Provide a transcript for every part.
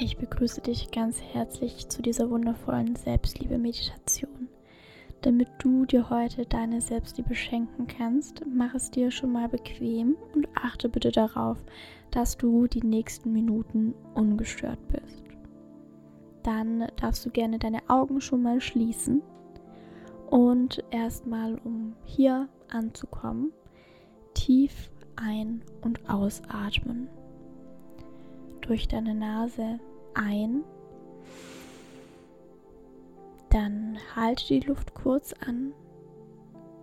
Ich begrüße dich ganz herzlich zu dieser wundervollen Selbstliebe-Meditation. Damit du dir heute deine Selbstliebe schenken kannst, mach es dir schon mal bequem und achte bitte darauf, dass du die nächsten Minuten ungestört bist. Dann darfst du gerne deine Augen schon mal schließen und erstmal, um hier anzukommen, tief ein- und ausatmen durch deine Nase ein. Dann halte die Luft kurz an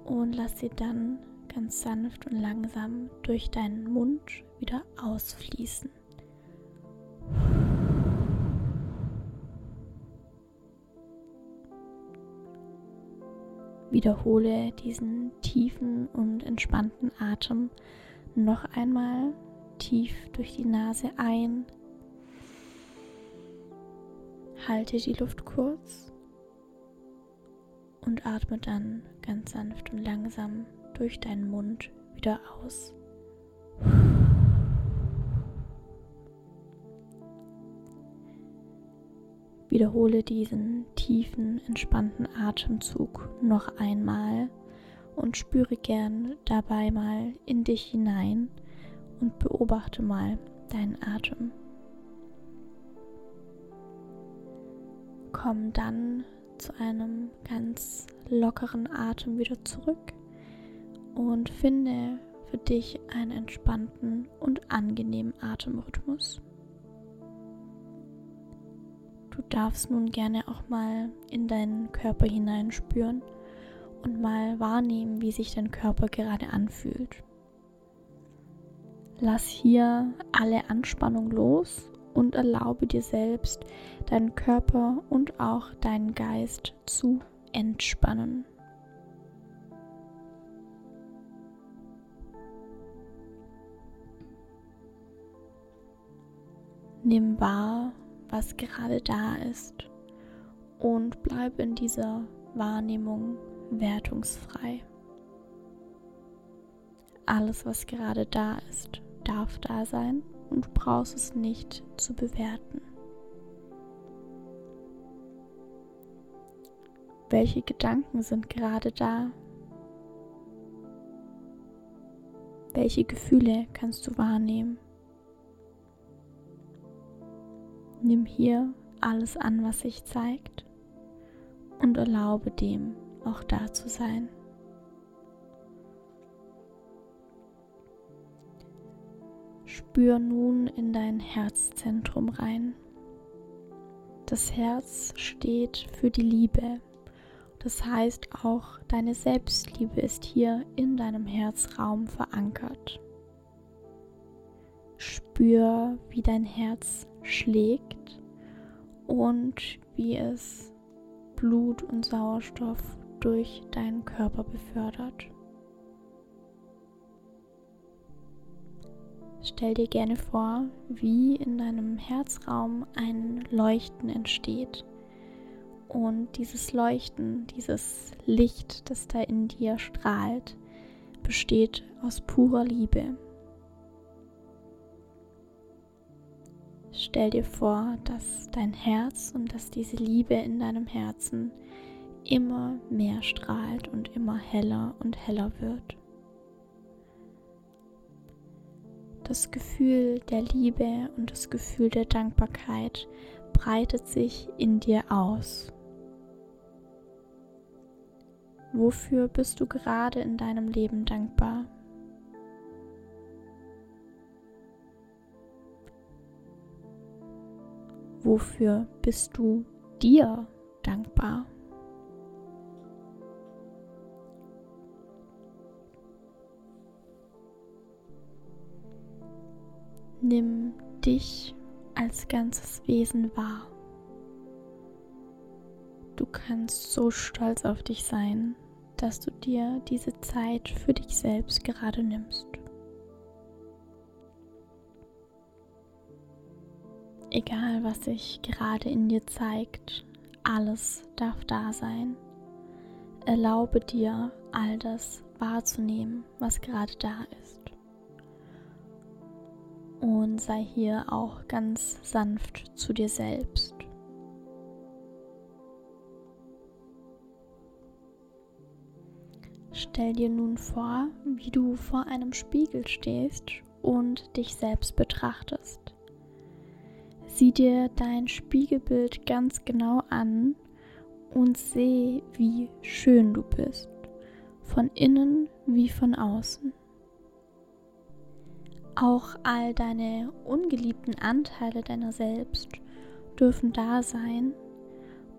und lass sie dann ganz sanft und langsam durch deinen Mund wieder ausfließen. Wiederhole diesen tiefen und entspannten Atem noch einmal tief durch die Nase ein Halte die Luft kurz und atme dann ganz sanft und langsam durch deinen Mund wieder aus. Wiederhole diesen tiefen, entspannten Atemzug noch einmal und spüre gern dabei mal in dich hinein und beobachte mal deinen Atem. komm dann zu einem ganz lockeren Atem wieder zurück und finde für dich einen entspannten und angenehmen Atemrhythmus. Du darfst nun gerne auch mal in deinen Körper hineinspüren und mal wahrnehmen, wie sich dein Körper gerade anfühlt. Lass hier alle Anspannung los und erlaube dir selbst, deinen Körper und auch deinen Geist zu entspannen. Nimm wahr, was gerade da ist und bleib in dieser Wahrnehmung wertungsfrei. Alles, was gerade da ist, darf da sein und du brauchst es nicht zu bewerten. Welche Gedanken sind gerade da? Welche Gefühle kannst du wahrnehmen? Nimm hier alles an, was sich zeigt und erlaube dem auch da zu sein. Spür nun in dein Herzzentrum rein. Das Herz steht für die Liebe. Das heißt auch, deine Selbstliebe ist hier in deinem Herzraum verankert. Spür, wie dein Herz schlägt und wie es Blut und Sauerstoff durch deinen Körper befördert. Stell dir gerne vor, wie in deinem Herzraum ein Leuchten entsteht. Und dieses Leuchten, dieses Licht, das da in dir strahlt, besteht aus purer Liebe. Stell dir vor, dass dein Herz und dass diese Liebe in deinem Herzen immer mehr strahlt und immer heller und heller wird. Das Gefühl der Liebe und das Gefühl der Dankbarkeit breitet sich in dir aus. Wofür bist du gerade in deinem Leben dankbar? Wofür bist du dir dankbar? Nimm dich als ganzes Wesen wahr. Du kannst so stolz auf dich sein, dass du dir diese Zeit für dich selbst gerade nimmst. Egal, was sich gerade in dir zeigt, alles darf da sein. Erlaube dir, all das wahrzunehmen, was gerade da ist. Und sei hier auch ganz sanft zu dir selbst. Stell dir nun vor, wie du vor einem Spiegel stehst und dich selbst betrachtest. Sieh dir dein Spiegelbild ganz genau an und seh, wie schön du bist, von innen wie von außen. Auch all deine ungeliebten Anteile deiner selbst dürfen da sein.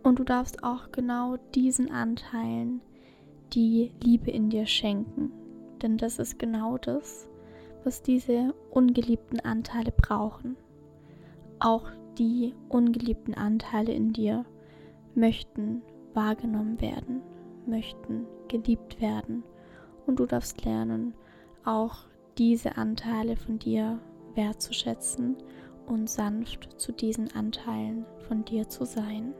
Und du darfst auch genau diesen Anteilen die Liebe in dir schenken, denn das ist genau das, was diese ungeliebten Anteile brauchen. Auch die ungeliebten Anteile in dir möchten wahrgenommen werden, möchten geliebt werden. Und du darfst lernen, auch diese Anteile von dir wertzuschätzen und sanft zu diesen Anteilen von dir zu sein.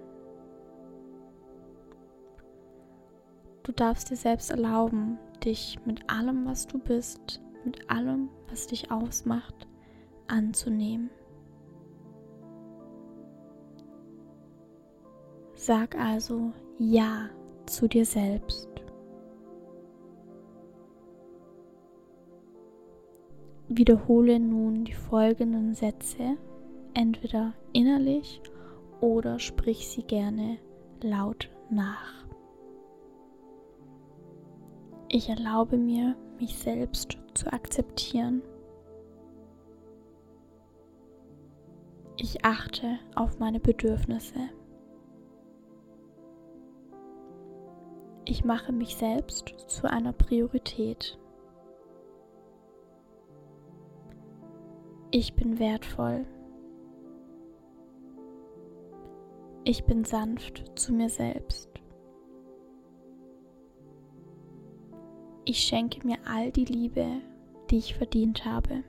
Du darfst dir selbst erlauben, dich mit allem, was du bist, mit allem, was dich ausmacht, anzunehmen. Sag also Ja zu dir selbst. Wiederhole nun die folgenden Sätze, entweder innerlich oder sprich sie gerne laut nach. Ich erlaube mir, mich selbst zu akzeptieren. Ich achte auf meine Bedürfnisse. Ich mache mich selbst zu einer Priorität. Ich bin wertvoll. Ich bin sanft zu mir selbst. Ich schenke mir all die Liebe, die ich verdient habe.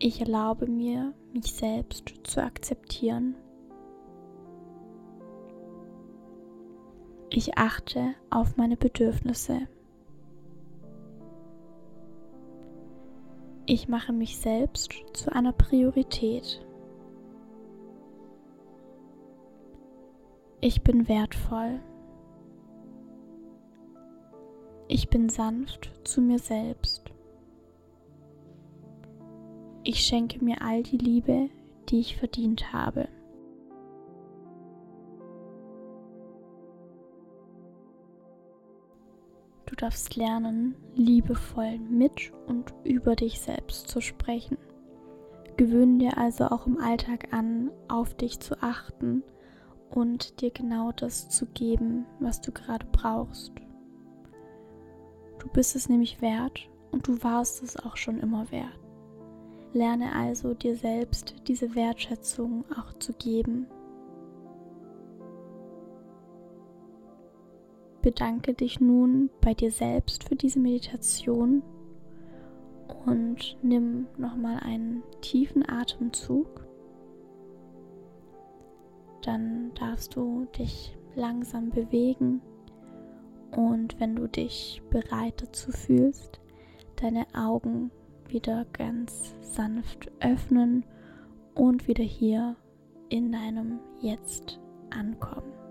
Ich erlaube mir, mich selbst zu akzeptieren. Ich achte auf meine Bedürfnisse. Ich mache mich selbst zu einer Priorität. Ich bin wertvoll. Ich bin sanft zu mir selbst. Ich schenke mir all die Liebe, die ich verdient habe. Du darfst lernen, liebevoll mit und über dich selbst zu sprechen. Gewöhne dir also auch im Alltag an, auf dich zu achten und dir genau das zu geben, was du gerade brauchst. Du bist es nämlich wert und du warst es auch schon immer wert. Lerne also dir selbst diese Wertschätzung auch zu geben bedanke dich nun bei dir selbst für diese Meditation und nimm nochmal einen tiefen Atemzug. Dann darfst du dich langsam bewegen und wenn du dich bereit dazu fühlst, deine Augen wieder ganz sanft öffnen und wieder hier in deinem Jetzt ankommen.